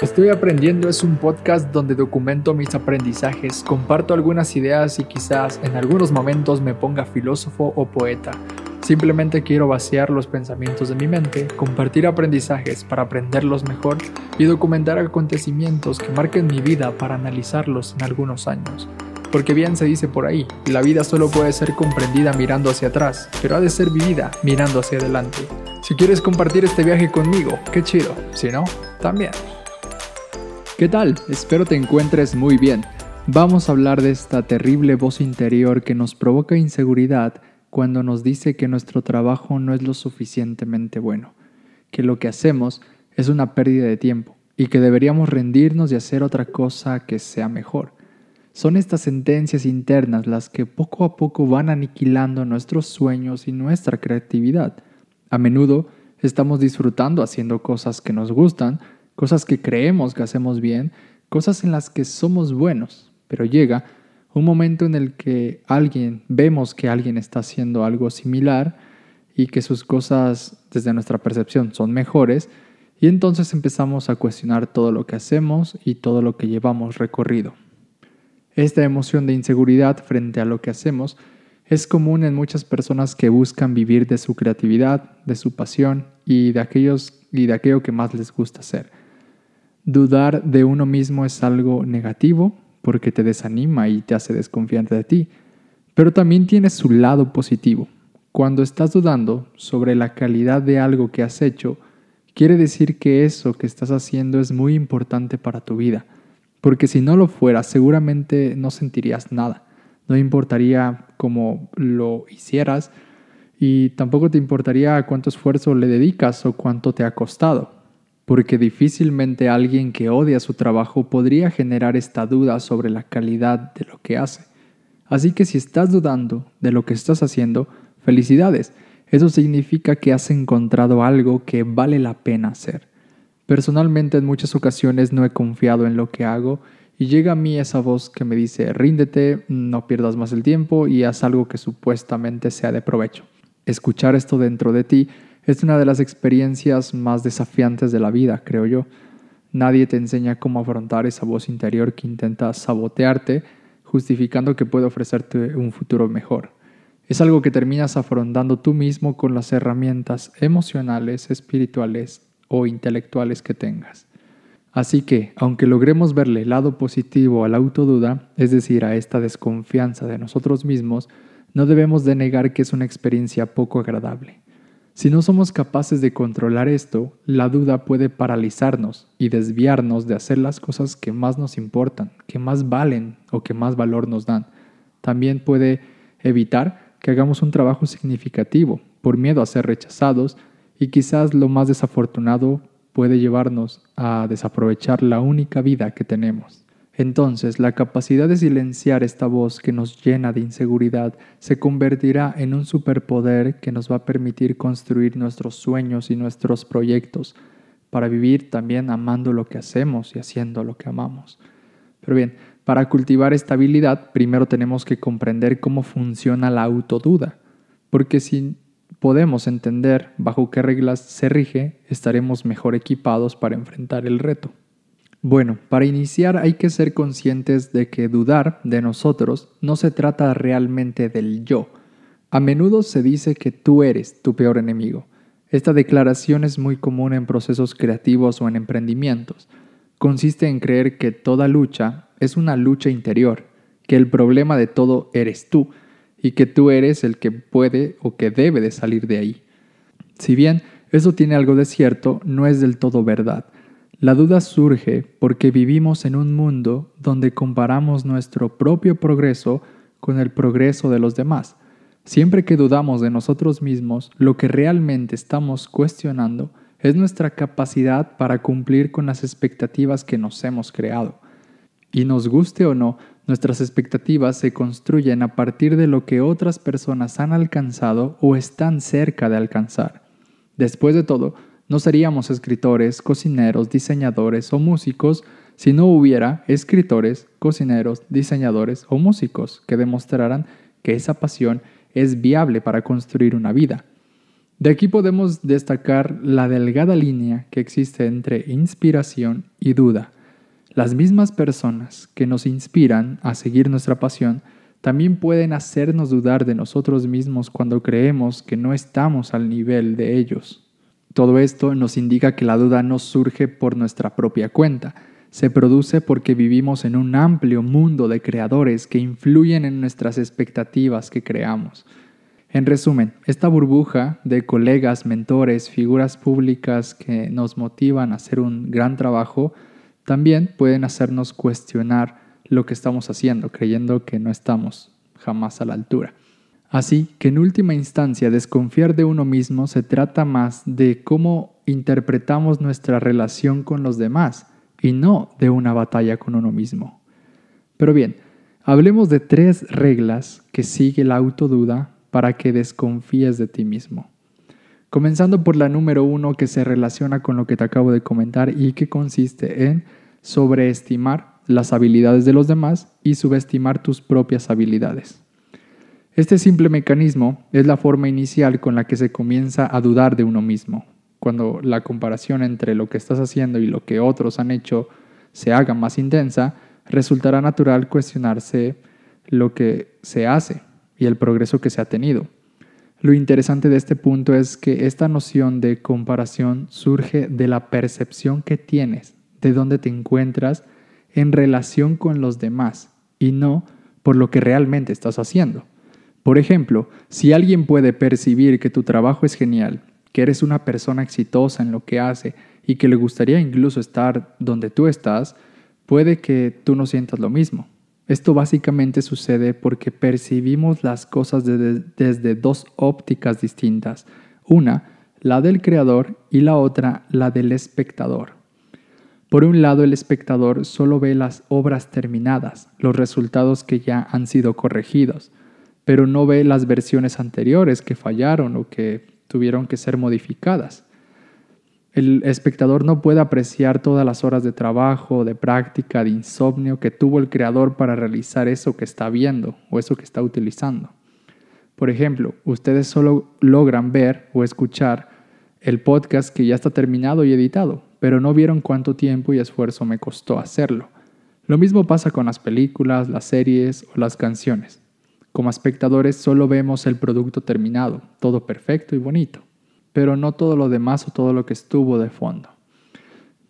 Estoy aprendiendo es un podcast donde documento mis aprendizajes, comparto algunas ideas y quizás en algunos momentos me ponga filósofo o poeta. Simplemente quiero vaciar los pensamientos de mi mente, compartir aprendizajes para aprenderlos mejor y documentar acontecimientos que marquen mi vida para analizarlos en algunos años. Porque bien se dice por ahí, la vida solo puede ser comprendida mirando hacia atrás, pero ha de ser vivida mirando hacia adelante. Si quieres compartir este viaje conmigo, qué chido. Si no, también. ¿Qué tal? Espero te encuentres muy bien. Vamos a hablar de esta terrible voz interior que nos provoca inseguridad cuando nos dice que nuestro trabajo no es lo suficientemente bueno, que lo que hacemos es una pérdida de tiempo y que deberíamos rendirnos y hacer otra cosa que sea mejor. Son estas sentencias internas las que poco a poco van aniquilando nuestros sueños y nuestra creatividad. A menudo estamos disfrutando haciendo cosas que nos gustan, cosas que creemos que hacemos bien, cosas en las que somos buenos, pero llega un momento en el que alguien, vemos que alguien está haciendo algo similar y que sus cosas desde nuestra percepción son mejores, y entonces empezamos a cuestionar todo lo que hacemos y todo lo que llevamos recorrido. Esta emoción de inseguridad frente a lo que hacemos es común en muchas personas que buscan vivir de su creatividad, de su pasión y de, aquellos, y de aquello que más les gusta hacer. Dudar de uno mismo es algo negativo porque te desanima y te hace desconfiar de ti, pero también tiene su lado positivo. Cuando estás dudando sobre la calidad de algo que has hecho, quiere decir que eso que estás haciendo es muy importante para tu vida, porque si no lo fuera seguramente no sentirías nada, no importaría cómo lo hicieras y tampoco te importaría cuánto esfuerzo le dedicas o cuánto te ha costado porque difícilmente alguien que odia su trabajo podría generar esta duda sobre la calidad de lo que hace. Así que si estás dudando de lo que estás haciendo, felicidades. Eso significa que has encontrado algo que vale la pena hacer. Personalmente en muchas ocasiones no he confiado en lo que hago y llega a mí esa voz que me dice ríndete, no pierdas más el tiempo y haz algo que supuestamente sea de provecho. Escuchar esto dentro de ti es una de las experiencias más desafiantes de la vida, creo yo. Nadie te enseña cómo afrontar esa voz interior que intenta sabotearte, justificando que puede ofrecerte un futuro mejor. Es algo que terminas afrontando tú mismo con las herramientas emocionales, espirituales o intelectuales que tengas. Así que, aunque logremos verle el lado positivo a la autoduda, es decir, a esta desconfianza de nosotros mismos, no debemos de negar que es una experiencia poco agradable. Si no somos capaces de controlar esto, la duda puede paralizarnos y desviarnos de hacer las cosas que más nos importan, que más valen o que más valor nos dan. También puede evitar que hagamos un trabajo significativo por miedo a ser rechazados y quizás lo más desafortunado puede llevarnos a desaprovechar la única vida que tenemos. Entonces la capacidad de silenciar esta voz que nos llena de inseguridad se convertirá en un superpoder que nos va a permitir construir nuestros sueños y nuestros proyectos para vivir también amando lo que hacemos y haciendo lo que amamos. Pero bien, para cultivar esta habilidad primero tenemos que comprender cómo funciona la autoduda, porque si podemos entender bajo qué reglas se rige, estaremos mejor equipados para enfrentar el reto. Bueno, para iniciar hay que ser conscientes de que dudar de nosotros no se trata realmente del yo. A menudo se dice que tú eres tu peor enemigo. Esta declaración es muy común en procesos creativos o en emprendimientos. Consiste en creer que toda lucha es una lucha interior, que el problema de todo eres tú y que tú eres el que puede o que debe de salir de ahí. Si bien eso tiene algo de cierto, no es del todo verdad. La duda surge porque vivimos en un mundo donde comparamos nuestro propio progreso con el progreso de los demás. Siempre que dudamos de nosotros mismos, lo que realmente estamos cuestionando es nuestra capacidad para cumplir con las expectativas que nos hemos creado. Y nos guste o no, nuestras expectativas se construyen a partir de lo que otras personas han alcanzado o están cerca de alcanzar. Después de todo, no seríamos escritores, cocineros, diseñadores o músicos si no hubiera escritores, cocineros, diseñadores o músicos que demostraran que esa pasión es viable para construir una vida. De aquí podemos destacar la delgada línea que existe entre inspiración y duda. Las mismas personas que nos inspiran a seguir nuestra pasión también pueden hacernos dudar de nosotros mismos cuando creemos que no estamos al nivel de ellos. Todo esto nos indica que la duda no surge por nuestra propia cuenta, se produce porque vivimos en un amplio mundo de creadores que influyen en nuestras expectativas que creamos. En resumen, esta burbuja de colegas, mentores, figuras públicas que nos motivan a hacer un gran trabajo, también pueden hacernos cuestionar lo que estamos haciendo, creyendo que no estamos jamás a la altura. Así que en última instancia, desconfiar de uno mismo se trata más de cómo interpretamos nuestra relación con los demás y no de una batalla con uno mismo. Pero bien, hablemos de tres reglas que sigue la autoduda para que desconfíes de ti mismo. Comenzando por la número uno que se relaciona con lo que te acabo de comentar y que consiste en sobreestimar las habilidades de los demás y subestimar tus propias habilidades. Este simple mecanismo es la forma inicial con la que se comienza a dudar de uno mismo. Cuando la comparación entre lo que estás haciendo y lo que otros han hecho se haga más intensa, resultará natural cuestionarse lo que se hace y el progreso que se ha tenido. Lo interesante de este punto es que esta noción de comparación surge de la percepción que tienes de dónde te encuentras en relación con los demás y no por lo que realmente estás haciendo. Por ejemplo, si alguien puede percibir que tu trabajo es genial, que eres una persona exitosa en lo que hace y que le gustaría incluso estar donde tú estás, puede que tú no sientas lo mismo. Esto básicamente sucede porque percibimos las cosas desde, dos ópticas distintas. Una, la del creador y la otra, la del espectador. Por un lado, el espectador solo ve las obras terminadas, los resultados que ya han sido corregidos, pero no ve las versiones anteriores que fallaron o que tuvieron que ser modificadas. El espectador no puede apreciar todas las horas de trabajo, de práctica, de insomnio que tuvo el creador para realizar eso que está viendo o eso que está utilizando. Por ejemplo, ustedes solo logran ver o escuchar el podcast que ya está terminado y editado, pero no vieron cuánto tiempo y esfuerzo me costó hacerlo. Lo mismo pasa con las películas, las series o las canciones. Como espectadores solo vemos el producto terminado, todo perfecto y bonito, pero no todo lo demás o todo lo que estuvo de fondo.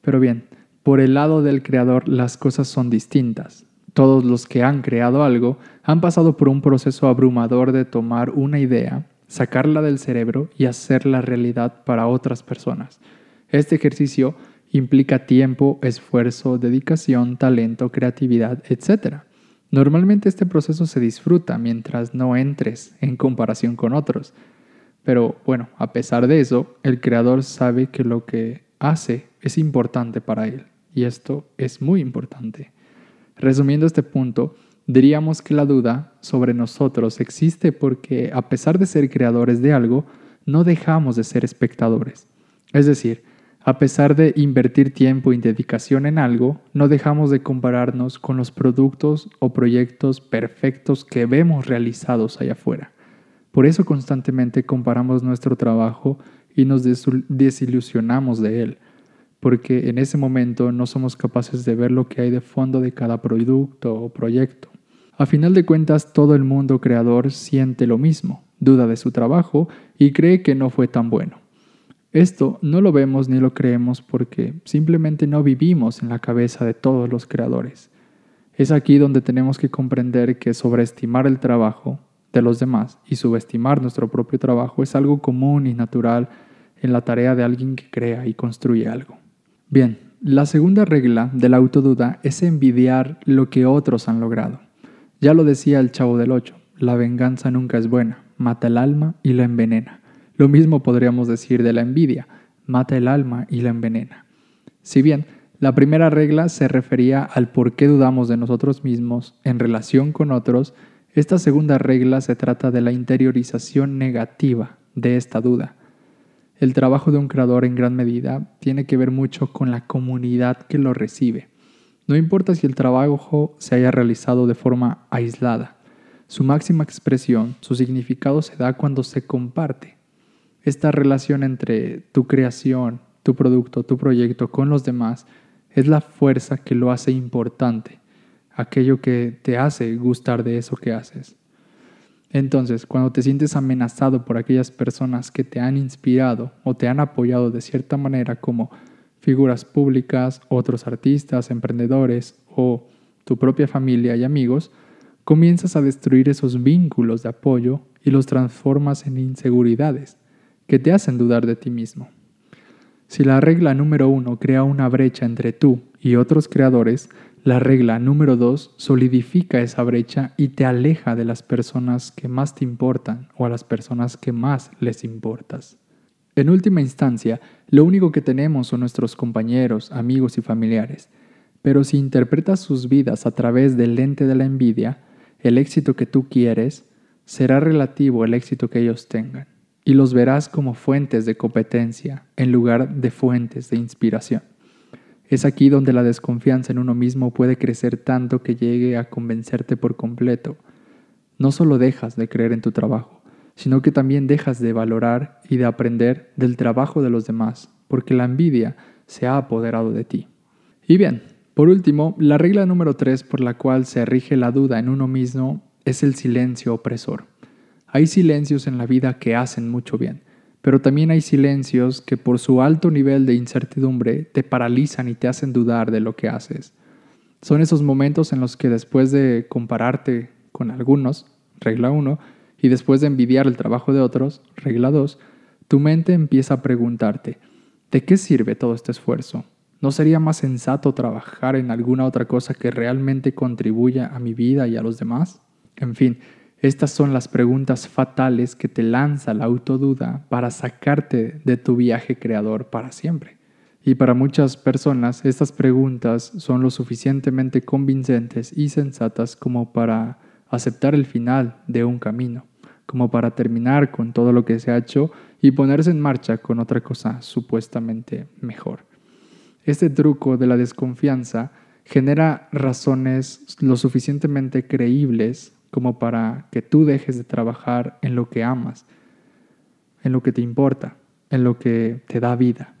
Pero bien, por el lado del creador las cosas son distintas. Todos los que han creado algo han pasado por un proceso abrumador de tomar una idea, sacarla del cerebro y hacerla realidad para otras personas. Este ejercicio implica tiempo, esfuerzo, dedicación, talento, creatividad, etc. Normalmente este proceso se disfruta mientras no entres en comparación con otros. Pero bueno, a pesar de eso, el creador sabe que lo que hace es importante para él. Y esto es muy importante. Resumiendo este punto, diríamos que la duda sobre nosotros existe porque a pesar de ser creadores de algo, no dejamos de ser espectadores. Es decir, a pesar de invertir tiempo y dedicación en algo, no dejamos de compararnos con los productos o proyectos perfectos que vemos realizados allá afuera. Por eso constantemente comparamos nuestro trabajo y nos desilusionamos de él, porque en ese momento no somos capaces de ver lo que hay de fondo de cada producto o proyecto. A final de cuentas, todo el mundo creador siente lo mismo, duda de su trabajo y cree que no fue tan bueno. Esto no lo vemos ni lo creemos porque simplemente no vivimos en la cabeza de todos los creadores. Es aquí donde tenemos que comprender que sobreestimar el trabajo de los demás y subestimar nuestro propio trabajo es algo común y natural en la tarea de alguien que crea y construye algo. Bien, la segunda regla de la autoduda es envidiar lo que otros han logrado. Ya lo decía el chavo del 8, la venganza nunca es buena, mata el alma y la envenena. Lo mismo podríamos decir de la envidia, mata el alma y la envenena. Si bien la primera regla se refería al por qué dudamos de nosotros mismos en relación con otros, esta segunda regla se trata de la interiorización negativa de esta duda. El trabajo de un creador en gran medida tiene que ver mucho con la comunidad que lo recibe. No importa si el trabajo se haya realizado de forma aislada, su máxima expresión, su significado se da cuando se comparte esta relación entre tu creación, tu producto, tu proyecto con los demás es la fuerza que lo hace importante, aquello que te hace gustar de eso que haces. Entonces, cuando te sientes amenazado por aquellas personas que te han inspirado o te han apoyado de cierta manera como figuras públicas, otros artistas, emprendedores o tu propia familia y amigos, comienzas a destruir esos vínculos de apoyo y los transformas en inseguridades que te hacen dudar de ti mismo. Si la regla número uno crea una brecha entre tú y otros creadores, la regla número dos solidifica esa brecha y te aleja de las personas que más te importan o a las personas que más les importas. En última instancia, lo único que tenemos son nuestros compañeros, amigos y familiares, pero si interpretas sus vidas a través del lente de la envidia, el éxito que tú quieres será relativo al éxito que ellos tengan y los verás como fuentes de competencia en lugar de fuentes de inspiración. Es aquí donde la desconfianza en uno mismo puede crecer tanto que llegue a convencerte por completo. No solo dejas de creer en tu trabajo, sino que también dejas de valorar y de aprender del trabajo de los demás, porque la envidia se ha apoderado de ti. Y bien, por último, la regla número tres por la cual se rige la duda en uno mismo es el silencio opresor. Hay silencios en la vida que hacen mucho bien, pero también hay silencios que por su alto nivel de incertidumbre te paralizan y te hacen dudar de lo que haces. Son esos momentos en los que después de compararte con algunos, regla 1, y después de envidiar el trabajo de otros, regla 2, tu mente empieza a preguntarte, ¿de qué sirve todo este esfuerzo? ¿No sería más sensato trabajar en alguna otra cosa que realmente contribuya a mi vida y a los demás? En fin, estas son las preguntas fatales que te lanza la autoduda para sacarte de tu viaje creador para siempre. Y para muchas personas estas preguntas son lo suficientemente convincentes y sensatas como para aceptar el final de un camino, como para terminar con todo lo que se ha hecho y ponerse en marcha con otra cosa supuestamente mejor. Este truco de la desconfianza genera razones lo suficientemente creíbles como para que tú dejes de trabajar en lo que amas, en lo que te importa, en lo que te da vida.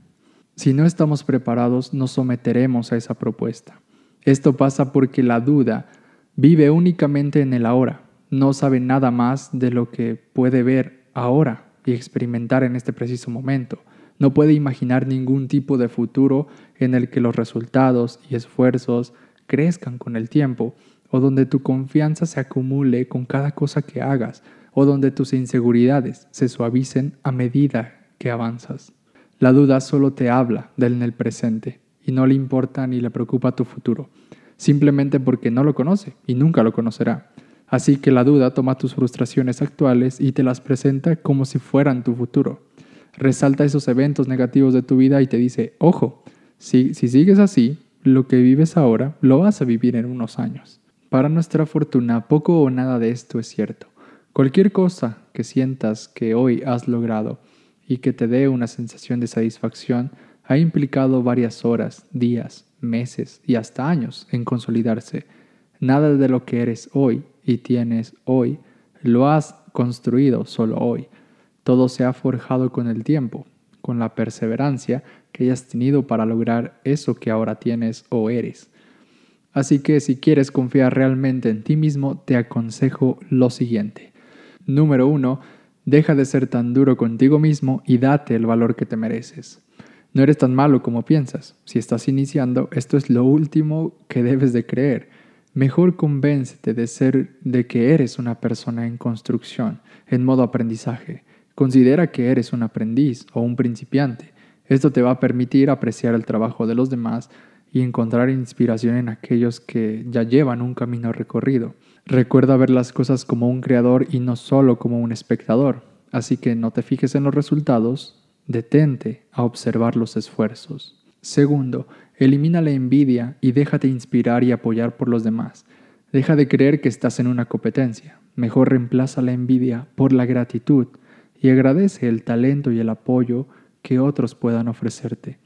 Si no estamos preparados, nos someteremos a esa propuesta. Esto pasa porque la duda vive únicamente en el ahora, no sabe nada más de lo que puede ver ahora y experimentar en este preciso momento. No puede imaginar ningún tipo de futuro en el que los resultados y esfuerzos crezcan con el tiempo o donde tu confianza se acumule con cada cosa que hagas, o donde tus inseguridades se suavicen a medida que avanzas. La duda solo te habla del en el presente y no le importa ni le preocupa tu futuro, simplemente porque no lo conoce y nunca lo conocerá. Así que la duda toma tus frustraciones actuales y te las presenta como si fueran tu futuro. Resalta esos eventos negativos de tu vida y te dice, ojo, si, si sigues así, lo que vives ahora lo vas a vivir en unos años. Para nuestra fortuna, poco o nada de esto es cierto. Cualquier cosa que sientas que hoy has logrado y que te dé una sensación de satisfacción ha implicado varias horas, días, meses y hasta años en consolidarse. Nada de lo que eres hoy y tienes hoy lo has construido solo hoy. Todo se ha forjado con el tiempo, con la perseverancia que hayas tenido para lograr eso que ahora tienes o eres. Así que si quieres confiar realmente en ti mismo, te aconsejo lo siguiente. Número uno, deja de ser tan duro contigo mismo y date el valor que te mereces. No eres tan malo como piensas. Si estás iniciando, esto es lo último que debes de creer. Mejor convéncete de ser de que eres una persona en construcción, en modo aprendizaje. Considera que eres un aprendiz o un principiante. Esto te va a permitir apreciar el trabajo de los demás y encontrar inspiración en aquellos que ya llevan un camino recorrido. Recuerda ver las cosas como un creador y no solo como un espectador. Así que no te fijes en los resultados, detente a observar los esfuerzos. Segundo, elimina la envidia y déjate inspirar y apoyar por los demás. Deja de creer que estás en una competencia. Mejor reemplaza la envidia por la gratitud y agradece el talento y el apoyo que otros puedan ofrecerte.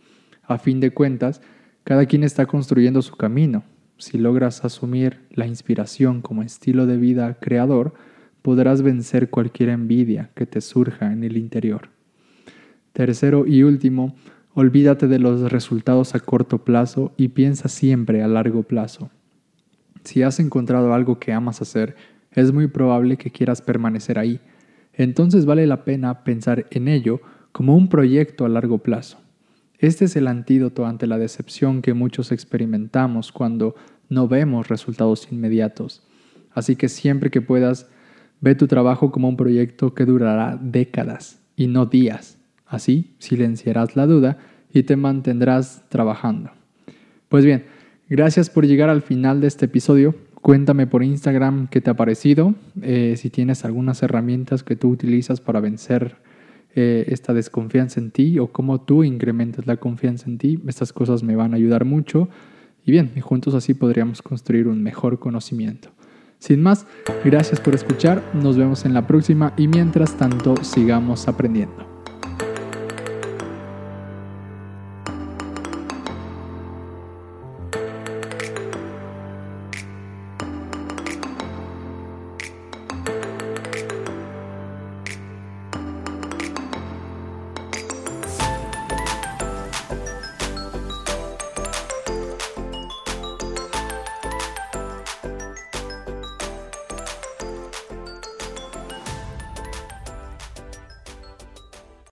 A fin de cuentas, cada quien está construyendo su camino. Si logras asumir la inspiración como estilo de vida creador, podrás vencer cualquier envidia que te surja en el interior. Tercero y último, olvídate de los resultados a corto plazo y piensa siempre a largo plazo. Si has encontrado algo que amas hacer, es muy probable que quieras permanecer ahí. Entonces vale la pena pensar en ello como un proyecto a largo plazo. Este es el antídoto ante la decepción que muchos experimentamos cuando no vemos resultados inmediatos. Así que siempre que puedas, ve tu trabajo como un proyecto que durará décadas y no días. Así silenciarás la duda y te mantendrás trabajando. Pues bien, gracias por llegar al final de este episodio. Cuéntame por Instagram qué te ha parecido, eh, si tienes algunas herramientas que tú utilizas para vencer eh, esta desconfianza en ti o cómo tú incrementas la confianza en ti. Estas cosas me van a ayudar mucho y bien, juntos así podríamos construir un mejor conocimiento. Sin más, gracias por escuchar, nos vemos en la próxima y mientras tanto sigamos aprendiendo.